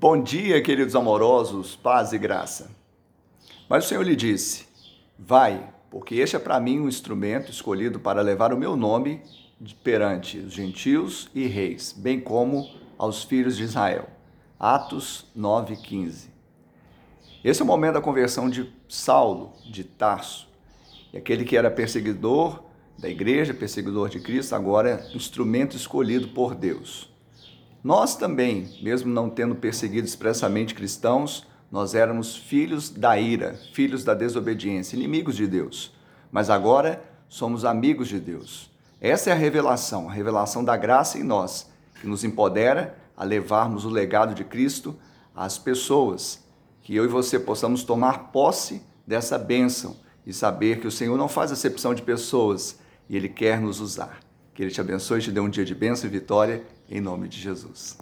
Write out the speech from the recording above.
Bom dia, queridos amorosos, paz e graça. Mas o Senhor lhe disse: Vai, porque este é para mim um instrumento escolhido para levar o meu nome perante os gentios e reis, bem como aos filhos de Israel. Atos 9:15. Esse é o momento da conversão de Saulo de Tarso. E aquele que era perseguidor da igreja, perseguidor de Cristo, agora é instrumento escolhido por Deus. Nós também, mesmo não tendo perseguido expressamente cristãos, nós éramos filhos da ira, filhos da desobediência, inimigos de Deus. Mas agora somos amigos de Deus. Essa é a revelação, a revelação da graça em nós, que nos empodera a levarmos o legado de Cristo às pessoas. Que eu e você possamos tomar posse dessa bênção e saber que o Senhor não faz acepção de pessoas e Ele quer nos usar. Que Ele te abençoe e te dê um dia de bênção e vitória, em nome de Jesus.